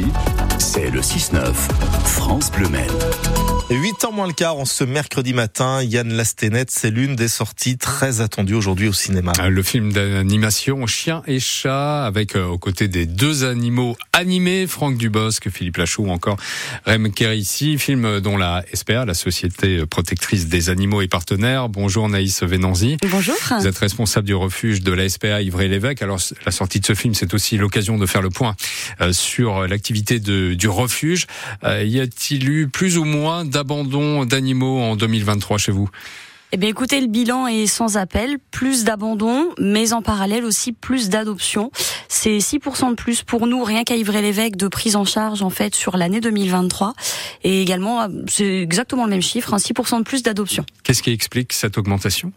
Merci. Le 6-9, France Bleu Maine. 8 ans moins le quart, en ce mercredi matin, Yann Lastenet, c'est l'une des sorties très attendues aujourd'hui au cinéma. Euh, le film d'animation Chien et chat, avec euh, aux côtés des deux animaux animés, Franck Dubosc, Philippe Lachaud ou encore Rem ici, film dont la SPA, la Société protectrice des animaux et partenaires. Bonjour Naïs Venanzi. Bonjour. Vous êtes responsable du refuge de la SPA Ivry-l'Évêque. Alors la sortie de ce film, c'est aussi l'occasion de faire le point euh, sur l'activité du refuge. Y a-t-il eu plus ou moins abandon d'animaux en 2023 chez vous? Eh bien, écoutez, le bilan est sans appel. Plus d'abandon, mais en parallèle aussi plus d'adoption. C'est 6% de plus pour nous, rien qu'à Ivry-l'Évêque, de prise en charge, en fait, sur l'année 2023. Et également, c'est exactement le même chiffre, 6% de plus d'adoption. Qu'est-ce qui explique cette augmentation?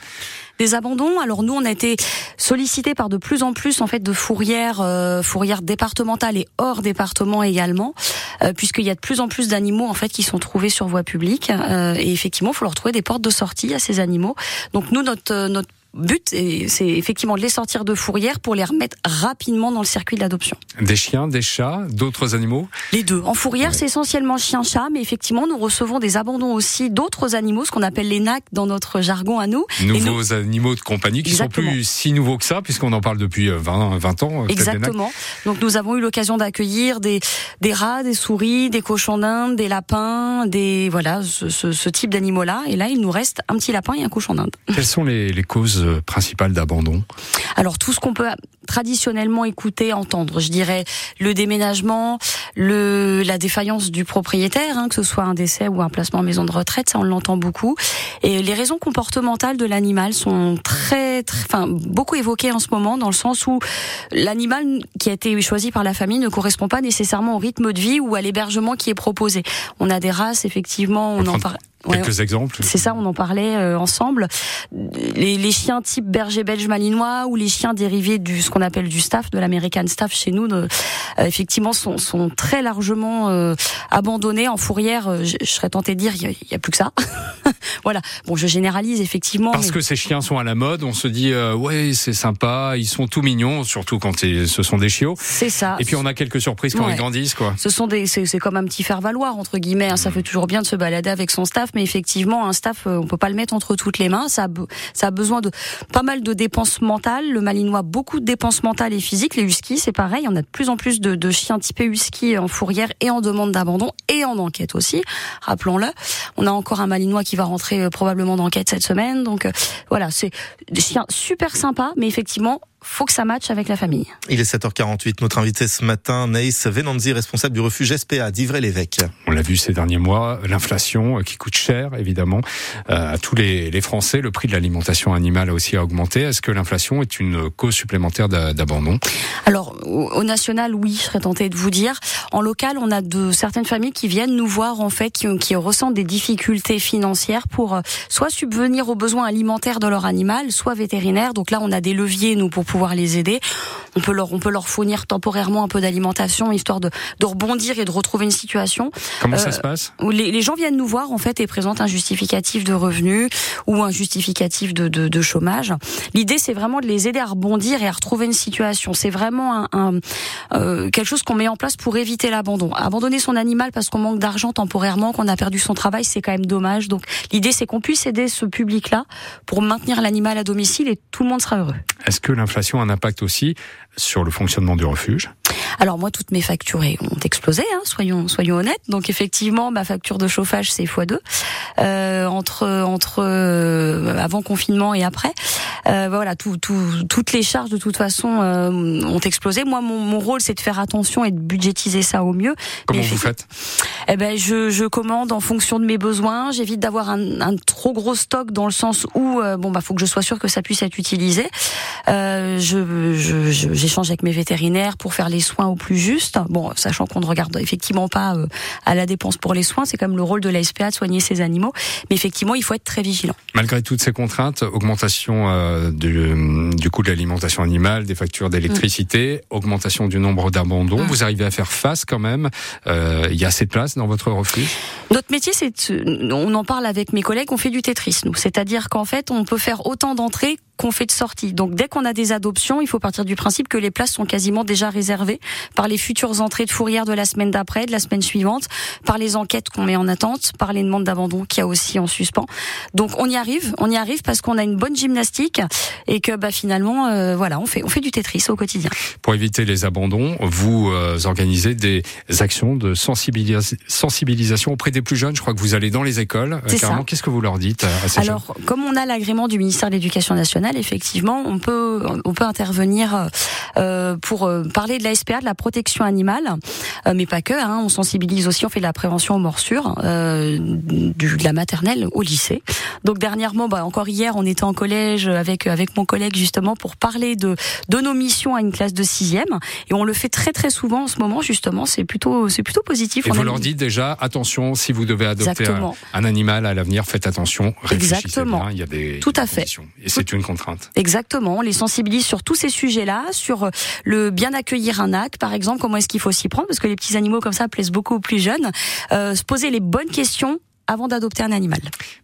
Des abandons. Alors nous, on a été sollicités par de plus en plus en fait de fourrières, euh, fourrières départementales et hors département également, euh, puisqu'il y a de plus en plus d'animaux en fait qui sont trouvés sur voie publique. Euh, et effectivement, il faut leur trouver des portes de sortie à ces animaux. Donc nous, notre notre but, c'est effectivement de les sortir de fourrière pour les remettre rapidement dans le circuit de l'adoption. Des chiens, des chats, d'autres animaux? Les deux. En fourrière, c'est essentiellement chien-chat, mais effectivement, nous recevons des abandons aussi d'autres animaux, ce qu'on appelle les NAC dans notre jargon à nous. Nouveaux animaux de compagnie qui sont plus si nouveaux que ça, puisqu'on en parle depuis 20, euh, 20 ans. Euh, Exactement. Donc nous avons eu l'occasion d'accueillir des, des rats, des souris, des cochons d'Inde, des lapins, des voilà ce, ce, ce type d'animaux-là. Et là, il nous reste un petit lapin et un cochon d'Inde. Quelles sont les, les causes principal d'abandon Alors tout ce qu'on peut traditionnellement écouter, entendre, je dirais le déménagement, le la défaillance du propriétaire, hein, que ce soit un décès ou un placement en maison de retraite, ça on l'entend beaucoup. Et les raisons comportementales de l'animal sont très, très, enfin beaucoup évoquées en ce moment, dans le sens où l'animal qui a été choisi par la famille ne correspond pas nécessairement au rythme de vie ou à l'hébergement qui est proposé. On a des races effectivement, on en parle. Quelques exemples. C'est ça, on en parlait euh, ensemble. Les, les, chiens type berger belge malinois ou les chiens dérivés du ce qu'on appelle du staff, de l'American staff chez nous, euh, effectivement, sont, sont, très largement euh, abandonnés en fourrière. Je, serais tenté de dire, il y, a plus que ça. voilà. Bon, je généralise effectivement. Parce que ces chiens sont à la mode, on se dit ouais, c'est sympa, ils sont tout mignons, surtout quand ce sont des chiots. C'est ça. Et puis on a quelques surprises quand ils grandissent, quoi. Ce sont des, c'est comme un petit faire valoir entre guillemets. Hein. Ça mmh. fait toujours bien de se balader avec son staff mais effectivement, un staff, euh, on peut pas le mettre entre toutes les mains. Ça a, ça a besoin de pas mal de dépenses mentales. Le Malinois, beaucoup de dépenses mentales et physiques. Les huskies, c'est pareil. On a de plus en plus de, de chiens typés husky en fourrière et en demande d'abandon et en enquête aussi. Rappelons-le. On a encore un Malinois qui va rentrer euh, probablement d'enquête cette semaine. Donc euh, voilà, c'est des chiens super sympas, mais effectivement faut que ça matche avec la famille. Il est 7h48. Notre invité ce matin, Naïs Venanzi, responsable du refuge SPA d'Ivray-l'Évêque. On l'a vu ces derniers mois, l'inflation euh, qui coûte cher, évidemment, euh, à tous les, les Français. Le prix de l'alimentation animale a aussi augmenté. Est-ce que l'inflation est une cause supplémentaire d'abandon? Alors, au national, oui, je serais tentée de vous dire. En local, on a de certaines familles qui viennent nous voir, en fait, qui, qui ressentent des difficultés financières pour euh, soit subvenir aux besoins alimentaires de leur animal, soit vétérinaire. Donc là, on a des leviers, nous, pour pouvoir les aider. On peut leur, on peut leur fournir temporairement un peu d'alimentation, histoire de, de rebondir et de retrouver une situation. Comment ça euh, se passe? les, les, gens viennent nous voir en fait et présentent un justificatif de revenus ou un justificatif de, de, de chômage. L'idée, c'est vraiment de les aider à rebondir et à retrouver une situation. C'est vraiment un, un euh, quelque chose qu'on met en place pour éviter l'abandon. Abandonner son animal parce qu'on manque d'argent temporairement, qu'on a perdu son travail, c'est quand même dommage. Donc l'idée, c'est qu'on puisse aider ce public-là pour maintenir l'animal à domicile et tout le monde sera heureux. Est-ce que l'inflation a un impact aussi sur le fonctionnement du refuge alors moi, toutes mes factures ont explosé, hein, soyons soyons honnêtes. Donc effectivement, ma facture de chauffage c'est x2 euh, entre entre euh, avant confinement et après. Euh, voilà, tout, tout, toutes les charges de toute façon euh, ont explosé. Moi, mon, mon rôle c'est de faire attention et de budgétiser ça au mieux. Comment vous faites? Eh ben, je, je commande en fonction de mes besoins. J'évite d'avoir un, un, trop gros stock dans le sens où euh, bon bah faut que je sois sûr que ça puisse être utilisé. Euh, je, je, j'échange avec mes vétérinaires pour faire les soins au plus juste. Bon, sachant qu'on ne regarde effectivement pas euh, à la dépense pour les soins, c'est comme le rôle de la SPA de soigner ses animaux. Mais effectivement, il faut être très vigilant. Malgré toutes ces contraintes, augmentation euh, du, du, coût de l'alimentation animale, des factures d'électricité, mm. augmentation du nombre d'abandons, mm. vous arrivez à faire face quand même. Euh, il y a assez de place dans votre refuge Notre métier, c'est on en parle avec mes collègues, on fait du Tetris, nous. C'est-à-dire qu'en fait, on peut faire autant d'entrées qu'on fait de sortie. Donc dès qu'on a des adoptions, il faut partir du principe que les places sont quasiment déjà réservées par les futures entrées de fourrière de la semaine d'après, de la semaine suivante, par les enquêtes qu'on met en attente, par les demandes d'abandon qu'il y a aussi en suspens. Donc on y arrive, on y arrive parce qu'on a une bonne gymnastique et que bah finalement euh, voilà, on fait on fait du Tetris au quotidien. Pour éviter les abandons, vous euh, organisez des actions de sensibilisation auprès des plus jeunes. Je crois que vous allez dans les écoles. Ça. Qu'est-ce que vous leur dites à ces Alors, jeunes? comme on a l'agrément du ministère de l'Éducation nationale, effectivement, on peut on peut intervenir euh, pour euh, parler de la SPA, de la protection animale, euh, mais pas que. Hein, on sensibilise aussi, on fait de la prévention aux morsures, euh, du, de la maternelle au lycée. Donc dernièrement, bah, encore hier, on était en collège avec avec mon collègue justement pour parler de de nos missions à une classe de sixième, et on le fait très très souvent en ce moment justement. C'est plutôt c'est plutôt positif. Et On vous leur dites déjà, attention, si vous devez adopter un, animal à l'avenir, faites attention, réfléchissez Exactement. bien, il y a des, Tout à fait. Et c'est une Exactement, on les sensibilise sur tous ces sujets-là, sur euh, le bien accueillir un acte, par exemple, comment est-ce qu'il faut s'y prendre, parce que les petits animaux comme ça plaisent beaucoup aux plus jeunes. Euh, se poser les bonnes questions avant d'adopter un animal.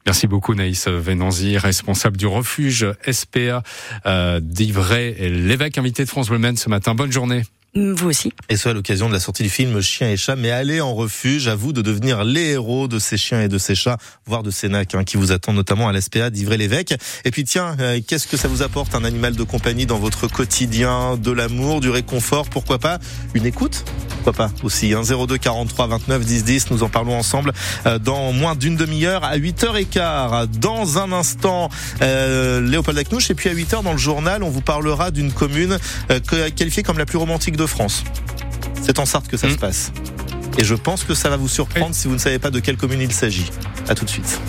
Merci beaucoup Naïs Venanzi, responsable du refuge SPA euh, d'Ivray, l'évêque invité de France Bleu ce matin. Bonne journée. Vous aussi. Et ce à l'occasion de la sortie du film Chien et chat. Mais allez en refuge, à vous de devenir les héros de ces chiens et de ces chats, voire de ces nacs hein, qui vous attendent notamment à l'SPA d'Ivray-l'Évêque. Et puis tiens, euh, qu'est-ce que ça vous apporte un animal de compagnie dans votre quotidien? De l'amour, du réconfort, pourquoi pas Une écoute? Pourquoi pas aussi hein, 02 43 29 10 10 nous en parlons ensemble euh, dans moins d'une demi-heure à 8h15 dans un instant euh, Léopold Acnouche et puis à 8h dans le journal on vous parlera d'une commune euh, qualifiée comme la plus romantique de France. C'est en Sarthe que ça Mm. se passe. Et je pense que ça va vous surprendre si vous ne savez pas de quelle commune il s'agit. À tout de suite